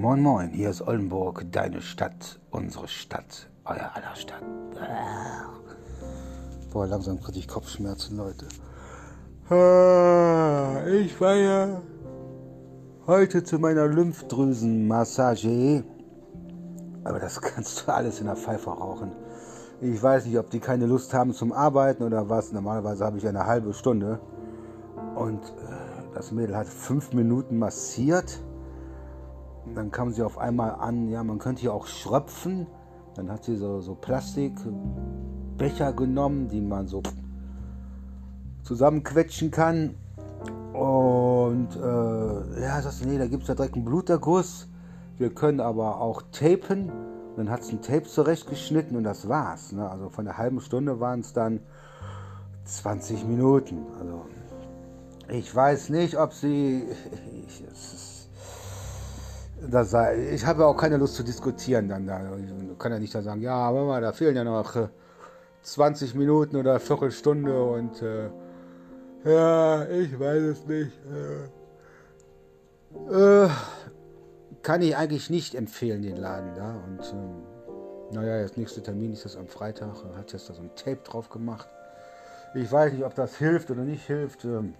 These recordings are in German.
Moin Moin, hier ist Oldenburg, deine Stadt, unsere Stadt, euer aller Stadt. Boah, langsam kriege ich Kopfschmerzen, Leute. Ah, ich war heute zu meiner Lymphdrüsenmassage. Aber das kannst du alles in der Pfeife rauchen. Ich weiß nicht, ob die keine Lust haben zum Arbeiten oder was. Normalerweise habe ich eine halbe Stunde. Und äh, das Mädel hat fünf Minuten massiert dann kam sie auf einmal an, ja, man könnte hier auch schröpfen. Dann hat sie so, so Plastikbecher genommen, die man so zusammenquetschen kann. Und äh, ja, sagst du, nee, da gibt es ja direkt einen Bluterguss. Wir können aber auch tapen. Dann hat sie ein Tape zurechtgeschnitten und das war's. Ne? Also von der halben Stunde waren es dann 20 Minuten. Also ich weiß nicht, ob sie. Ich, das sei, ich habe auch keine Lust zu diskutieren dann da. Ich kann ja nicht da sagen, ja, aber da fehlen ja noch 20 äh, Minuten oder eine Viertelstunde und äh, ja, ich weiß es nicht. Äh, äh, kann ich eigentlich nicht empfehlen, den Laden da. Und ähm, naja, das nächste Termin ist das am Freitag. Hat jetzt da so ein Tape drauf gemacht. Ich weiß nicht, ob das hilft oder nicht hilft. Ähm,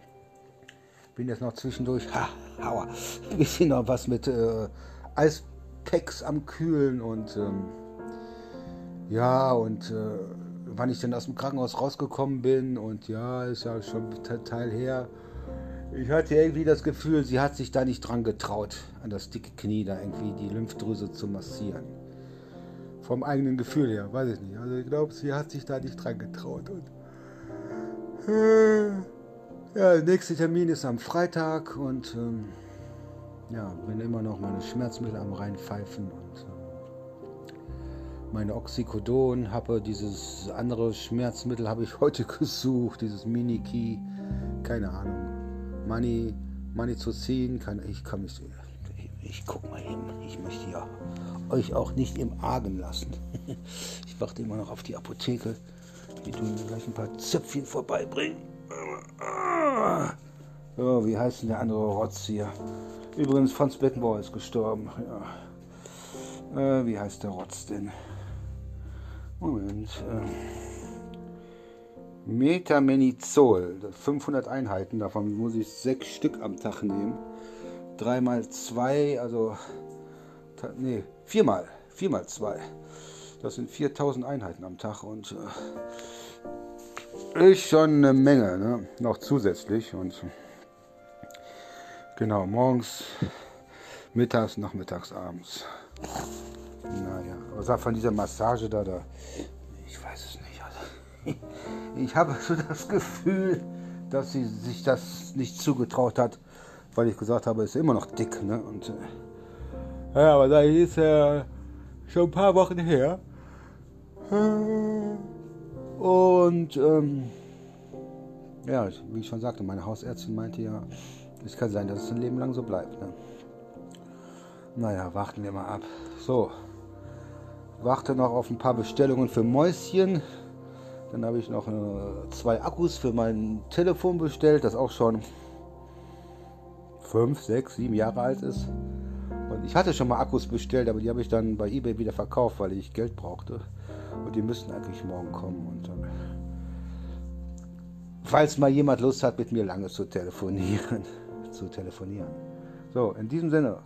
bin jetzt noch zwischendurch, ha, hauer, ein bisschen noch was mit äh, Eispacks am Kühlen und ähm, ja, und äh, wann ich dann aus dem Krankenhaus rausgekommen bin und ja, ist ja schon ein Teil her. Ich hatte irgendwie das Gefühl, sie hat sich da nicht dran getraut, an das dicke Knie da irgendwie die Lymphdrüse zu massieren. Vom eigenen Gefühl her, weiß ich nicht. Also ich glaube, sie hat sich da nicht dran getraut. Und, äh, ja, der nächste Termin ist am Freitag und ähm, ja, bin immer noch meine Schmerzmittel am reinpfeifen und äh, meine Oxycodon, habe dieses andere Schmerzmittel habe ich heute gesucht, dieses Mini-Key, keine Ahnung, Money, Money zu ziehen, kann, ich kann mich, ich, ich guck mal eben, ich möchte ja euch auch nicht im Argen lassen. ich warte immer noch auf die Apotheke, die tun mir gleich ein paar Zöpfchen vorbeibringen. Oh, wie heißt denn der andere Rotz hier? Übrigens, Franz Beckenbauer ist gestorben. Ja. Äh, wie heißt der Rotz denn? Moment. Äh. Metamenizol, 500 Einheiten, davon muss ich sechs Stück am Tag nehmen. Dreimal zwei, also, nee, viermal, viermal zwei. Das sind 4000 Einheiten am Tag und äh, ist schon eine Menge, ne? noch zusätzlich. Und Genau, morgens, mittags, nachmittags, abends. Naja, was von dieser Massage da, da, ich weiß es nicht. Also, ich habe so das Gefühl, dass sie sich das nicht zugetraut hat, weil ich gesagt habe, ist immer noch dick, ne? Und, äh, ja, aber da ist ja schon ein paar Wochen her. Und, ähm, ja, wie ich schon sagte, meine Hausärztin meinte ja, es kann sein, dass es ein Leben lang so bleibt. Ne? Naja, warten wir mal ab. So, warte noch auf ein paar Bestellungen für Mäuschen. Dann habe ich noch äh, zwei Akkus für mein Telefon bestellt, das auch schon fünf, sechs, sieben Jahre alt ist. Und ich hatte schon mal Akkus bestellt, aber die habe ich dann bei eBay wieder verkauft, weil ich Geld brauchte. Und die müssten eigentlich morgen kommen. Und dann, falls mal jemand Lust hat, mit mir lange zu telefonieren zu telefonieren. So, in diesem Sinne,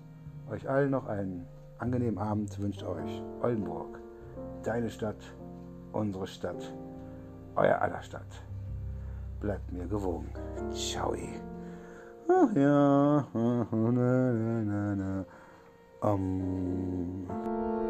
euch allen noch einen angenehmen Abend wünscht euch Oldenburg, deine Stadt, unsere Stadt, euer aller Stadt. Bleibt mir gewogen. Ciao. Ach ja. Na, na, na, na. um